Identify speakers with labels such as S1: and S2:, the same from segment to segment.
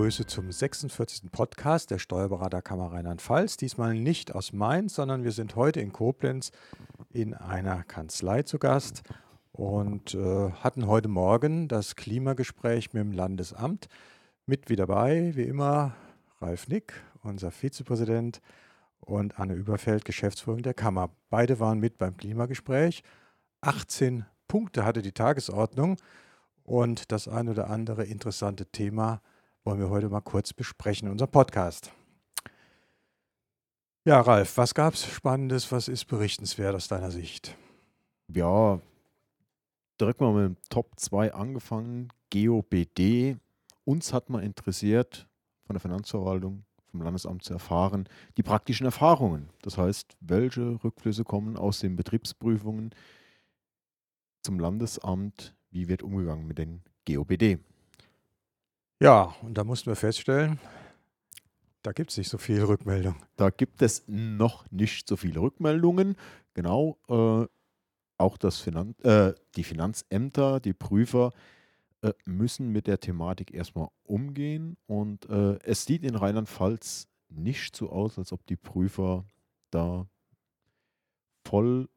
S1: begrüße zum 46. Podcast der Steuerberaterkammer Rheinland-Pfalz. Diesmal nicht aus Mainz, sondern wir sind heute in Koblenz in einer Kanzlei zu Gast und äh, hatten heute Morgen das Klimagespräch mit dem Landesamt. Mit wie dabei, wie immer, Ralf Nick, unser Vizepräsident, und Anne Überfeld, Geschäftsführung der Kammer. Beide waren mit beim Klimagespräch. 18 Punkte hatte die Tagesordnung und das ein oder andere interessante Thema wollen wir heute mal kurz besprechen in unserem Podcast. Ja, Ralf, was gab es Spannendes? Was ist berichtenswert aus deiner Sicht?
S2: Ja, direkt mal mit dem Top 2 angefangen. GeoBD. Uns hat mal interessiert, von der Finanzverwaltung, vom Landesamt zu erfahren, die praktischen Erfahrungen. Das heißt, welche Rückflüsse kommen aus den Betriebsprüfungen zum Landesamt? Wie wird umgegangen mit den GOBD?
S1: Ja, und da mussten wir feststellen, da gibt es nicht so viele Rückmeldungen.
S2: Da gibt es noch nicht so viele Rückmeldungen. Genau, äh, auch das Finan äh, die Finanzämter, die Prüfer äh, müssen mit der Thematik erstmal umgehen. Und äh, es sieht in Rheinland-Pfalz nicht so aus, als ob die Prüfer da voll,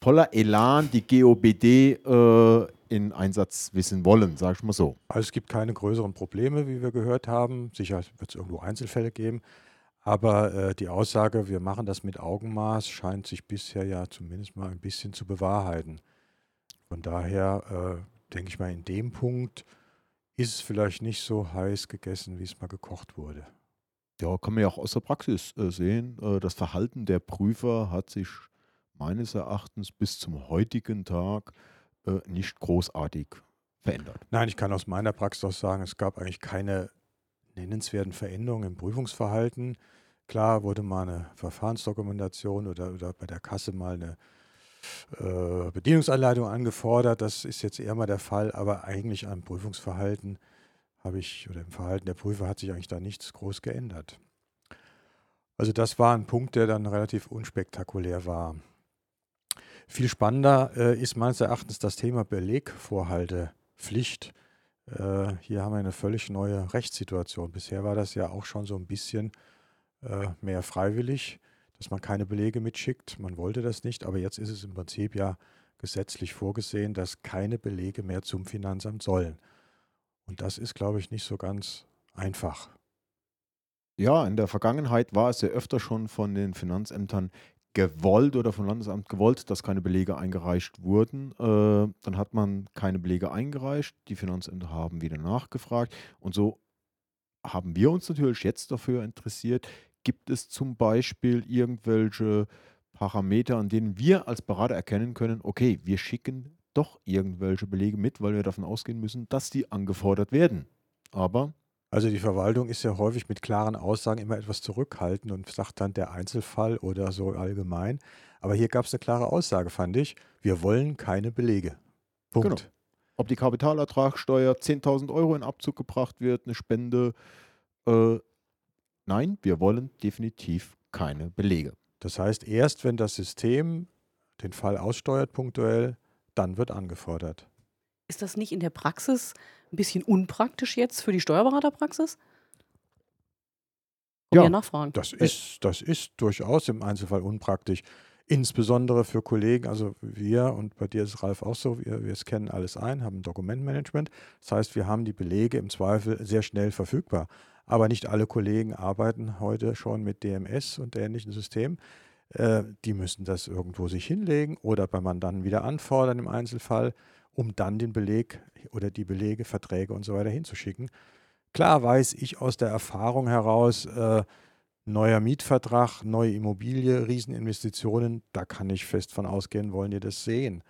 S2: voller Elan die GOBD äh, in Einsatz wissen wollen, sage ich mal so.
S1: Also es gibt keine größeren Probleme, wie wir gehört haben. Sicher wird es irgendwo Einzelfälle geben. Aber äh, die Aussage, wir machen das mit Augenmaß, scheint sich bisher ja zumindest mal ein bisschen zu bewahrheiten. Von daher äh, denke ich mal, in dem Punkt ist es vielleicht nicht so heiß gegessen, wie es mal gekocht wurde.
S2: Ja, kann man ja auch aus der Praxis äh, sehen. Äh, das Verhalten der Prüfer hat sich meines Erachtens bis zum heutigen Tag äh, nicht großartig verändert.
S1: Nein, ich kann aus meiner Praxis auch sagen, es gab eigentlich keine nennenswerten Veränderungen im Prüfungsverhalten. Klar wurde mal eine Verfahrensdokumentation oder, oder bei der Kasse mal eine äh, Bedienungsanleitung angefordert. Das ist jetzt eher mal der Fall, aber eigentlich am Prüfungsverhalten habe ich oder im Verhalten der Prüfer hat sich eigentlich da nichts groß geändert. Also das war ein Punkt, der dann relativ unspektakulär war. Viel spannender äh, ist meines Erachtens das Thema Belegvorhaltepflicht. Äh, hier haben wir eine völlig neue Rechtssituation. Bisher war das ja auch schon so ein bisschen äh, mehr freiwillig, dass man keine Belege mitschickt. Man wollte das nicht, aber jetzt ist es im Prinzip ja gesetzlich vorgesehen, dass keine Belege mehr zum Finanzamt sollen. Und das ist, glaube ich, nicht so ganz einfach.
S2: Ja, in der Vergangenheit war es ja öfter schon von den Finanzämtern gewollt oder vom Landesamt gewollt, dass keine Belege eingereicht wurden. Äh, dann hat man keine Belege eingereicht. Die Finanzämter haben wieder nachgefragt. Und so haben wir uns natürlich jetzt dafür interessiert, gibt es zum Beispiel irgendwelche Parameter, an denen wir als Berater erkennen können, okay, wir schicken doch irgendwelche Belege mit, weil wir davon ausgehen müssen, dass die angefordert werden. Aber
S1: also die Verwaltung ist ja häufig mit klaren Aussagen immer etwas zurückhaltend und sagt dann der Einzelfall oder so allgemein. Aber hier gab es eine klare Aussage, fand ich. Wir wollen keine Belege. Punkt. Genau.
S2: Ob die Kapitalertragssteuer 10.000 Euro in Abzug gebracht wird, eine Spende. Äh, nein, wir wollen definitiv keine Belege.
S1: Das heißt, erst wenn das System den Fall aussteuert punktuell, dann wird angefordert.
S3: Ist das nicht in der Praxis ein bisschen unpraktisch jetzt für die Steuerberaterpraxis?
S1: Um ja, nachfragen. Das ist, das ist durchaus im Einzelfall unpraktisch. Insbesondere für Kollegen, also wir und bei dir ist Ralf auch so, wir, wir scannen alles ein, haben Dokumentmanagement. Das heißt, wir haben die Belege im Zweifel sehr schnell verfügbar. Aber nicht alle Kollegen arbeiten heute schon mit DMS und ähnlichen Systemen. Äh, die müssen das irgendwo sich hinlegen oder beim Mandanten wieder anfordern im Einzelfall um dann den Beleg oder die Belege, Verträge und so weiter hinzuschicken. Klar weiß ich aus der Erfahrung heraus, äh, neuer Mietvertrag, neue Immobilie, Rieseninvestitionen, da kann ich fest von ausgehen, wollen die das sehen.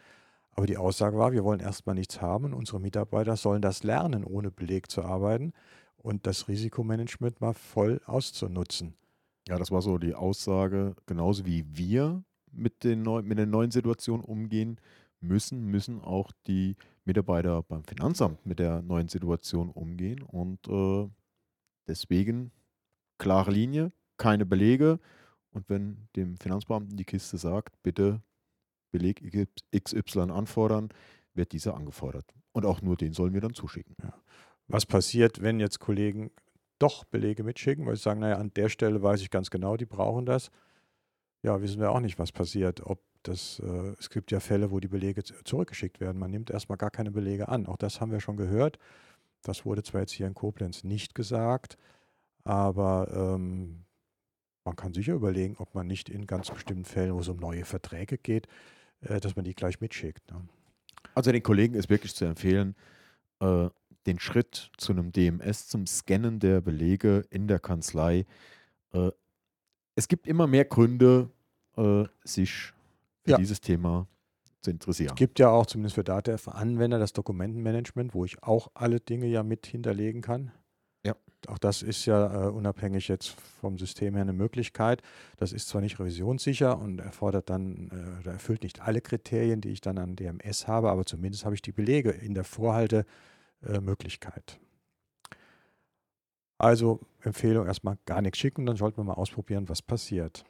S1: Aber die Aussage war, wir wollen erstmal nichts haben und unsere Mitarbeiter sollen das lernen, ohne Beleg zu arbeiten und das Risikomanagement mal voll auszunutzen.
S2: Ja, das war so die Aussage, genauso wie wir mit, den neu, mit der neuen Situation umgehen, müssen, müssen auch die Mitarbeiter beim Finanzamt mit der neuen Situation umgehen. Und äh, deswegen klare Linie, keine Belege. Und wenn dem Finanzbeamten die Kiste sagt, bitte Beleg XY anfordern, wird dieser angefordert. Und auch nur den sollen wir dann zuschicken. Ja.
S1: Was passiert, wenn jetzt Kollegen doch Belege mitschicken, weil sie sagen, naja, an der Stelle weiß ich ganz genau, die brauchen das. Ja, wissen wir auch nicht, was passiert. Ob das, äh, es gibt ja Fälle, wo die Belege zurückgeschickt werden. Man nimmt erstmal gar keine Belege an. Auch das haben wir schon gehört. Das wurde zwar jetzt hier in Koblenz nicht gesagt, aber ähm, man kann sicher überlegen, ob man nicht in ganz bestimmten Fällen, wo es um neue Verträge geht, äh, dass man die gleich mitschickt. Ne?
S2: Also den Kollegen ist wirklich zu empfehlen, äh, den Schritt zu einem DMS, zum Scannen der Belege in der Kanzlei. Äh, es gibt immer mehr Gründe, äh, sich für
S1: Ja.
S2: dieses Thema zu interessieren.
S1: Es gibt ja auch zumindest für DATEV-Anwender das Dokumentenmanagement, wo ich auch alle Dinge ja mit hinterlegen kann.
S2: Ja.
S1: Auch das ist ja äh, unabhängig jetzt vom System her eine Möglichkeit. Das ist zwar nicht revisionssicher und erfordert dann, äh, oder erfüllt nicht alle Kriterien, die ich dann an DMS habe, aber zumindest habe ich die Belege in der Vorhaltemöglichkeit. Also Empfehlung erstmal gar nichts schicken, dann sollten wir mal ausprobieren, was passiert.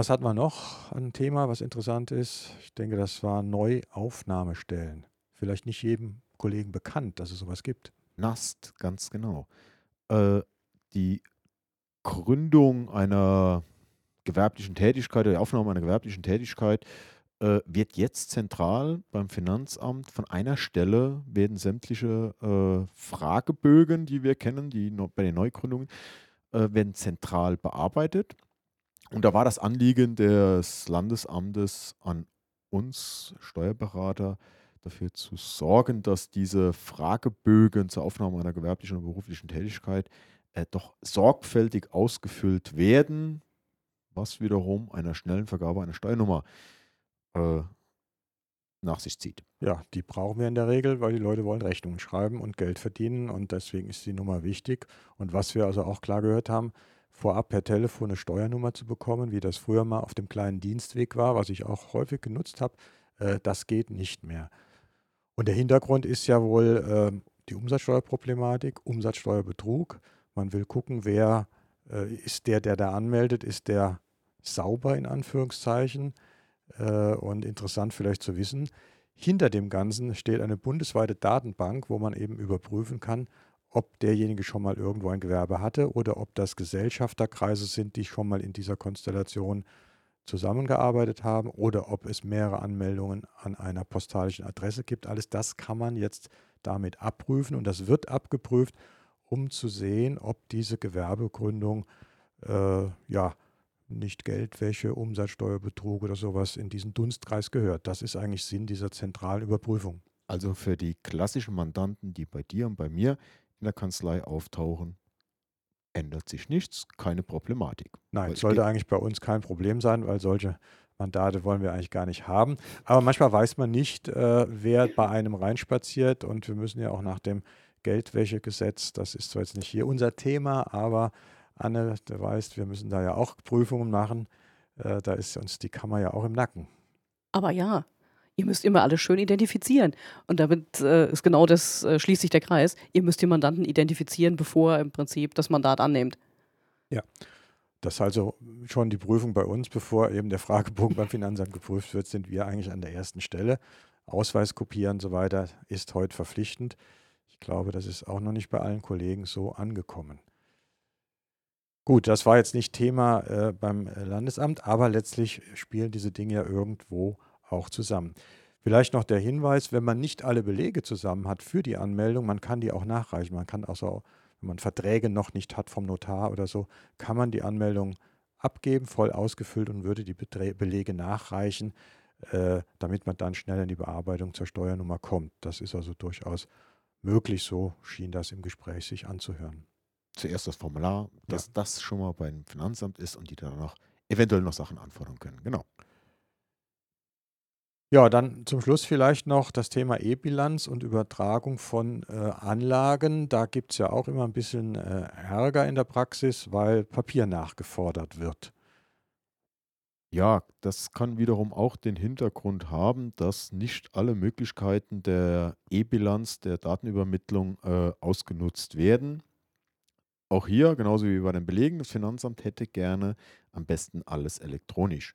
S1: Was hatten wir noch an Thema, was interessant ist? Ich denke, das war Neuaufnahmestellen. Vielleicht nicht jedem Kollegen bekannt, dass es sowas gibt.
S2: NAST, ganz genau. Äh, die Gründung einer gewerblichen Tätigkeit oder die Aufnahme einer gewerblichen Tätigkeit äh, wird jetzt zentral beim Finanzamt von einer Stelle werden sämtliche äh, Fragebögen, die wir kennen, die bei den Neugründungen, äh, werden zentral bearbeitet. Und da war das Anliegen des Landesamtes an uns Steuerberater, dafür zu sorgen, dass diese Fragebögen zur Aufnahme einer gewerblichen und beruflichen Tätigkeit äh, doch sorgfältig ausgefüllt werden, was wiederum einer schnellen Vergabe einer Steuernummer äh, nach sich zieht.
S1: Ja, die brauchen wir in der Regel, weil die Leute wollen Rechnungen schreiben und Geld verdienen und deswegen ist die Nummer wichtig. Und was wir also auch klar gehört haben, vorab per Telefon eine Steuernummer zu bekommen, wie das früher mal auf dem kleinen Dienstweg war, was ich auch häufig genutzt habe, äh, das geht nicht mehr. Und der Hintergrund ist ja wohl äh, die Umsatzsteuerproblematik, Umsatzsteuerbetrug. Man will gucken, wer äh, ist der, der da anmeldet, ist der sauber in Anführungszeichen. Äh, und interessant vielleicht zu wissen, hinter dem Ganzen steht eine bundesweite Datenbank, wo man eben überprüfen kann, ob derjenige schon mal irgendwo ein Gewerbe hatte oder ob das Gesellschafterkreise sind, die schon mal in dieser Konstellation zusammengearbeitet haben oder ob es mehrere Anmeldungen an einer postalischen Adresse gibt. Alles das kann man jetzt damit abprüfen und das wird abgeprüft, um zu sehen, ob diese Gewerbegründung äh, ja nicht Geldwäsche, Umsatzsteuerbetrug oder sowas in diesen Dunstkreis gehört. Das ist eigentlich Sinn dieser zentralen Überprüfung.
S2: Also für die klassischen Mandanten, die bei dir und bei mir in der Kanzlei auftauchen, ändert sich nichts, keine Problematik.
S1: Nein, sollte
S2: geht-
S1: eigentlich bei uns kein Problem sein, weil solche Mandate wollen wir eigentlich gar nicht haben. Aber manchmal weiß man nicht, äh, wer bei einem reinspaziert und wir müssen ja auch nach dem Geldwäschegesetz, das ist zwar jetzt nicht hier unser Thema, aber Anne, du weißt, wir müssen da ja auch Prüfungen machen. Äh, da ist uns die Kammer ja auch im Nacken.
S3: Aber ja, ihr müsst immer alles schön identifizieren. Und damit äh, ist genau das, äh, schließt sich der Kreis. Ihr müsst den Mandanten identifizieren, bevor er im Prinzip das Mandat annimmt.
S1: Das ist also schon die Prüfung bei uns, bevor eben der Fragebogen beim Finanzamt geprüft wird, sind wir eigentlich an der ersten Stelle. Ausweis kopieren und so weiter ist heute verpflichtend. Ich glaube, das ist auch noch nicht bei allen Kollegen so angekommen. Gut, das war jetzt nicht Thema äh, beim Landesamt, aber letztlich spielen diese Dinge ja irgendwo auch zusammen. Vielleicht noch der Hinweis, wenn man nicht alle Belege zusammen hat für die Anmeldung, man kann die auch nachreichen. Man kann auch so, wenn man Verträge noch nicht hat vom Notar oder so, kann man die Anmeldung abgeben, voll ausgefüllt und würde die Belege nachreichen, äh, damit man dann schnell in die Bearbeitung zur Steuernummer kommt. Das ist also durchaus möglich, so schien das im Gespräch sich anzuhören.
S2: Zuerst das Formular, dass das schon mal beim Finanzamt ist und die dann noch eventuell noch Sachen anfordern können. Genau.
S1: Ja, dann zum Schluss vielleicht noch das Thema E-Bilanz und Übertragung von äh, Anlagen. Da gibt es ja auch immer ein bisschen äh, Ärger in der Praxis, weil Papier nachgefordert wird.
S2: Ja, das kann wiederum auch den Hintergrund haben, dass nicht alle Möglichkeiten der E-Bilanz, der Datenübermittlung äh, ausgenutzt werden. Auch hier, genauso wie bei den Belegen, das Finanzamt hätte gerne am besten alles elektronisch.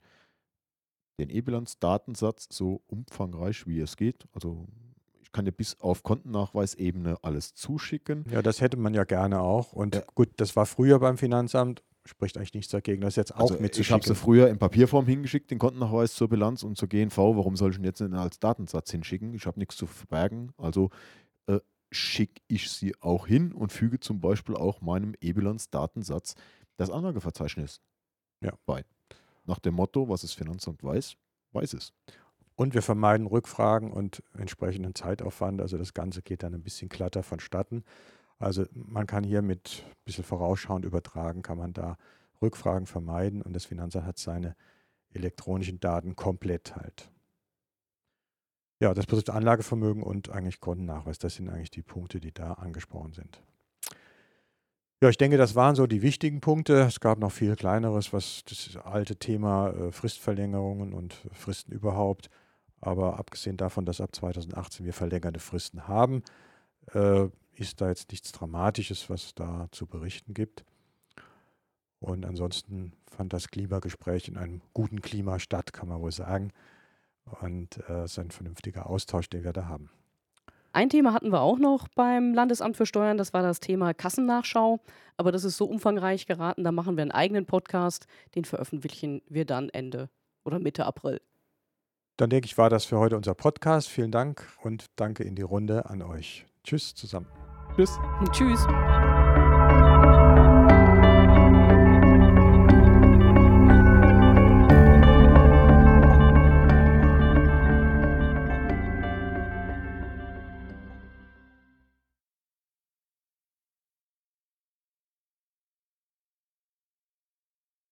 S2: Den E-Bilanz-Datensatz so umfangreich wie es geht, also ich kann dir bis auf Kontennachweisebene alles zuschicken.
S1: Ja, das hätte man ja gerne auch. Und
S2: Ja.
S1: gut, das war früher beim Finanzamt, spricht eigentlich nichts dagegen, das jetzt auch
S2: Also ich habe
S1: mitzuschicken.
S2: sie früher in Papierform hingeschickt, den Kontennachweis zur Bilanz und zur GNV. Warum soll ich ihn jetzt nicht als Datensatz hinschicken? Ich habe nichts zu verbergen. Also äh, schicke ich sie auch hin und füge zum Beispiel auch meinem E-Bilanz-Datensatz das Anlageverzeichnis
S1: Ja.
S2: bei. Nach dem Motto, was das Finanzamt weiß, weiß es.
S1: Und wir vermeiden Rückfragen und entsprechenden Zeitaufwand. Also das Ganze geht dann ein bisschen glatter vonstatten. Also man kann hier mit ein bisschen vorausschauend übertragen, kann man da Rückfragen vermeiden und das Finanzamt hat seine elektronischen Daten komplett halt. Ja, das betrifft Anlagevermögen und eigentlich Kontennachweis. Das sind eigentlich die Punkte, die da angesprochen sind. Ja, ich denke, das waren so die wichtigen Punkte. Es gab noch viel kleineres, was das alte Thema äh, Fristverlängerungen und Fristen überhaupt. Aber abgesehen davon, dass ab 2018 wir verlängerte Fristen haben, äh, ist da jetzt nichts Dramatisches, was da zu berichten gibt. Und ansonsten fand das Klimagespräch in einem guten Klima statt, kann man wohl sagen. Und äh, es ist ein vernünftiger Austausch, den wir da haben.
S3: Ein Thema hatten wir auch noch beim Landesamt für Steuern, das war das Thema Kassennachschau. Aber das ist so umfangreich geraten, da machen wir einen eigenen Podcast, den veröffentlichen wir dann Ende oder Mitte April.
S1: Dann denke ich, war das für heute unser Podcast. Vielen Dank und danke in die Runde an euch. Tschüss zusammen.
S2: Tschüss.
S3: Tschüss.